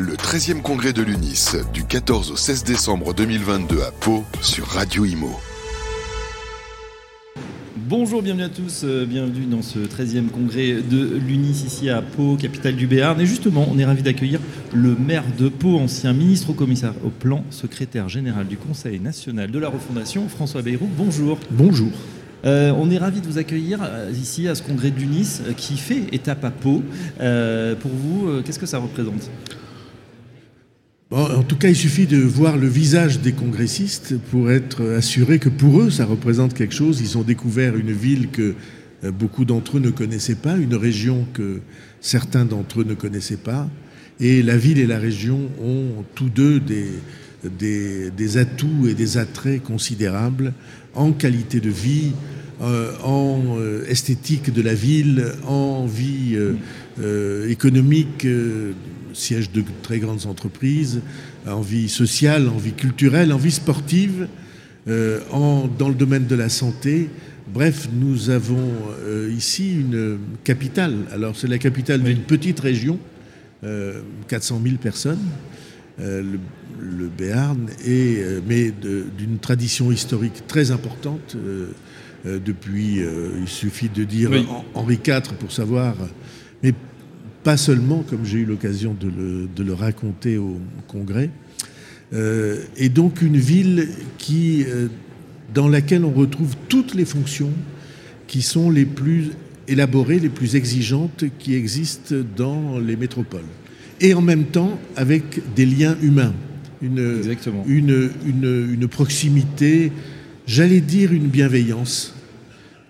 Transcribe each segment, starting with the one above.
Le 13e congrès de l'UNIS, du 14 au 16 décembre 2022 à Pau, sur Radio Imo. Bonjour, bienvenue à tous, euh, bienvenue dans ce 13e congrès de l'UNIS ici à Pau, capitale du Béarn. Et justement, on est ravi d'accueillir le maire de Pau, ancien ministre au commissaire au plan, secrétaire général du Conseil national de la refondation, François Bayrou. Bonjour. Bonjour. Euh, on est ravi de vous accueillir euh, ici à ce congrès de l'UNIS euh, qui fait étape à Pau. Euh, pour vous, qu'est-ce que ça représente? En tout cas, il suffit de voir le visage des congressistes pour être assuré que pour eux, ça représente quelque chose. Ils ont découvert une ville que euh, beaucoup d'entre eux ne connaissaient pas, une région que certains d'entre eux ne connaissaient pas. Et la ville et la région ont tous deux des, atouts et des attraits considérables en qualité de vie, euh, en euh, esthétique de la ville, en vie économique, siège de très grandes entreprises, en vie sociale, en vie culturelle, en vie sportive, euh, en, dans le domaine de la santé. Bref, nous avons euh, ici une capitale. Alors c'est la capitale Oui. d'une petite région, euh, 400 000 personnes, euh, le, le Béarn, et, euh, mais d'une tradition historique très importante. euh, euh, depuis, euh, il suffit de dire Oui. Henri IV pour savoir, mais pas seulement, comme j'ai eu l'occasion de le, de le raconter au congrès. Euh, et donc une ville qui, euh, dans laquelle on retrouve toutes les fonctions qui sont les plus élaborées, les plus exigeantes qui existent dans les métropoles. Et en même temps avec des liens humains, une, Exactement. une, une, une proximité, j'allais dire une bienveillance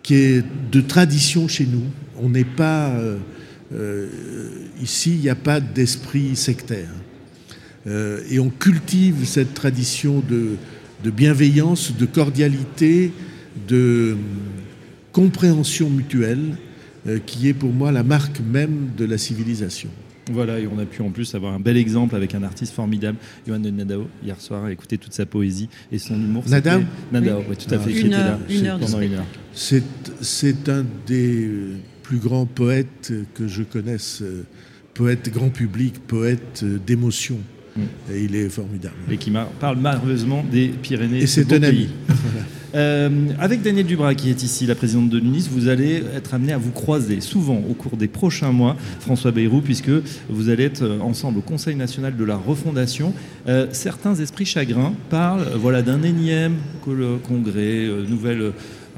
qui est de tradition chez nous. On n'est pas... euh, euh, ici, il n'y a pas d'esprit sectaire. Euh, et on cultive cette tradition de, de bienveillance, de cordialité, de compréhension mutuelle, euh, qui est pour moi la marque même de la civilisation. Voilà, et on a pu en plus avoir un bel exemple avec un artiste formidable, Johan de Nadao, hier soir, écouter toute sa poésie et son humour. Nadao Nadao, oui, tout à Ah. fait. Une heure- là une heure de pendant une heure. C'est, c'est un des euh, plus grands poètes que je connaisse, euh, poète grand public, poète euh, d'émotion. Mm. Et il est formidable. Et qui parle merveilleusement des Pyrénées. Et ce c'est un ami. Euh, avec Daniel Dubras, qui est ici, la présidente de l'UNIS, vous allez être amené à vous croiser souvent au cours des prochains mois, François Bayrou, puisque vous allez être ensemble au Conseil national de la refondation. Euh, certains esprits chagrins parlent voilà, d'un énième congrès, euh, nouvel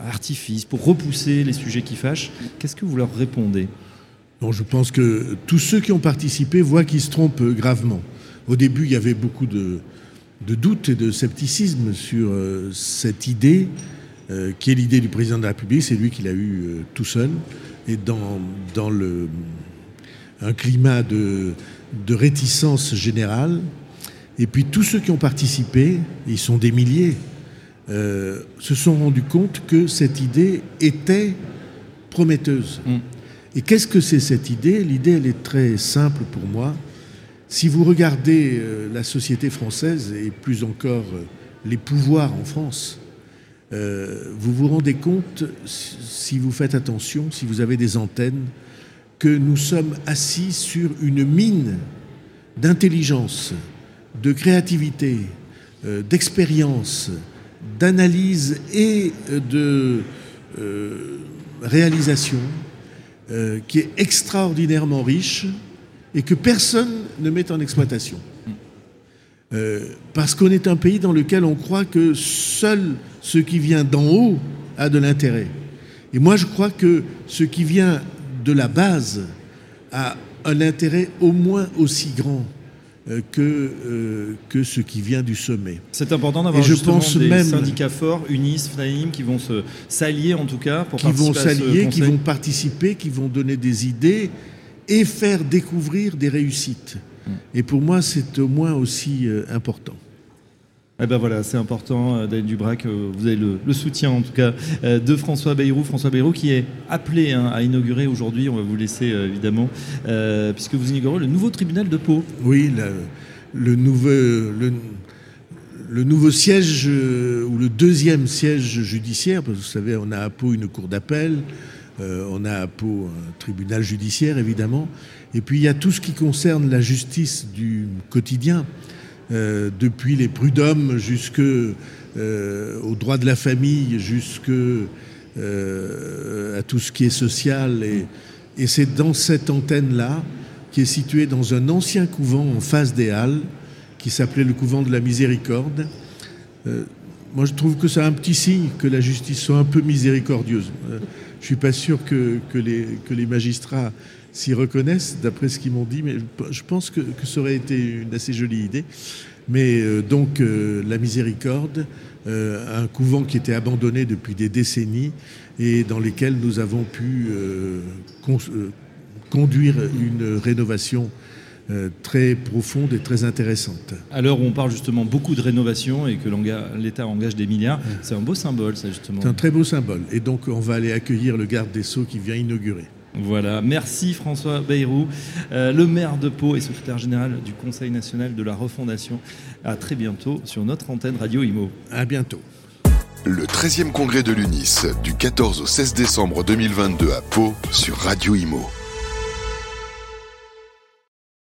artifice pour repousser les sujets qui fâchent. Qu'est-ce que vous leur répondez? Je pense que tous ceux qui ont participé voient qu'ils se trompent gravement. Au début, il y avait beaucoup de, de doutes et de scepticisme sur euh, cette idée, euh, qui est l'idée du président de la République. C'est lui qui l'a eu euh, tout seul. Et dans, dans le, un climat de, de réticence générale. Et puis tous ceux qui ont participé, ils sont des milliers, euh, se sont rendus compte que cette idée était prometteuse. Mm. Et qu'est-ce que c'est cette idée? L'idée, elle est très simple pour moi. Si vous regardez euh, la société française et plus encore euh, les pouvoirs en France, vous vous rendez compte, si vous faites attention, si vous avez des antennes, que nous sommes assis sur une mine d'intelligence, de créativité, d'expérience, d'analyse et euh, de euh, réalisation euh, qui est extraordinairement riche et que personne ne met en exploitation. Parce qu'on est un pays dans lequel on croit que seul ce qui vient d'en haut a de l'intérêt. Et moi, je crois que ce qui vient de la base a un intérêt au moins aussi grand que, euh, que ce qui vient du sommet. C'est important d'avoir je pense des même- syndicats forts, UNIS, FNAIM, qui vont se s'allier en tout cas pour qui vont s'allier, qui vont participer, qui vont donner des idées et faire découvrir des réussites. Mm. Et pour moi, c'est au moins aussi euh, important. Eh ben voilà, c'est important, euh, Daniel Dubrac, euh, vous avez le, soutien en tout cas euh, de François Bayrou. François Bayrou qui est appelé hein, à inaugurer aujourd'hui, on va vous laisser évidemment, puisque vous inaugurez le nouveau tribunal de Pau. Oui, le, nouveau, le, nouveau siège, ou le deuxième siège judiciaire, parce que vous savez, on a à Pau une cour d'appel, on a à Pau un tribunal judiciaire, évidemment, Et puis il y a tout ce qui concerne la justice du quotidien, euh, depuis les prud'hommes jusque euh, droits de la famille, jusque euh, à tout ce qui est social. Et, c'est dans cette antenne-là, qui est située dans un ancien couvent en face des Halles, qui s'appelait le couvent de la Miséricorde. Euh, moi, je trouve que c'est un petit signe que la justice soit un peu miséricordieuse. Euh, je suis pas sûr que les magistrats s'y reconnaissent, d'après ce qu'ils m'ont dit, mais je pense que, que, ça aurait été une assez jolie idée. Mais euh, donc, euh, la miséricorde, euh, un couvent qui était abandonné depuis des décennies et dans lesquels nous avons pu con, conduire une rénovation très profonde et très intéressante. À l'heure où on parle justement beaucoup de rénovation et que l'État engage des milliards, c'est un beau symbole, ça justement. C'est un très beau symbole. Et donc, on va aller accueillir le garde des Sceaux qui vient inaugurer. Voilà, merci François Bayrou, euh, le maire de Pau et secrétaire général du Conseil national de la refondation. À très bientôt sur notre antenne Radio Imo. À bientôt. Le 13e congrès de l'UNIS du 14 au 16 décembre 2022 à Pau sur Radio Imo.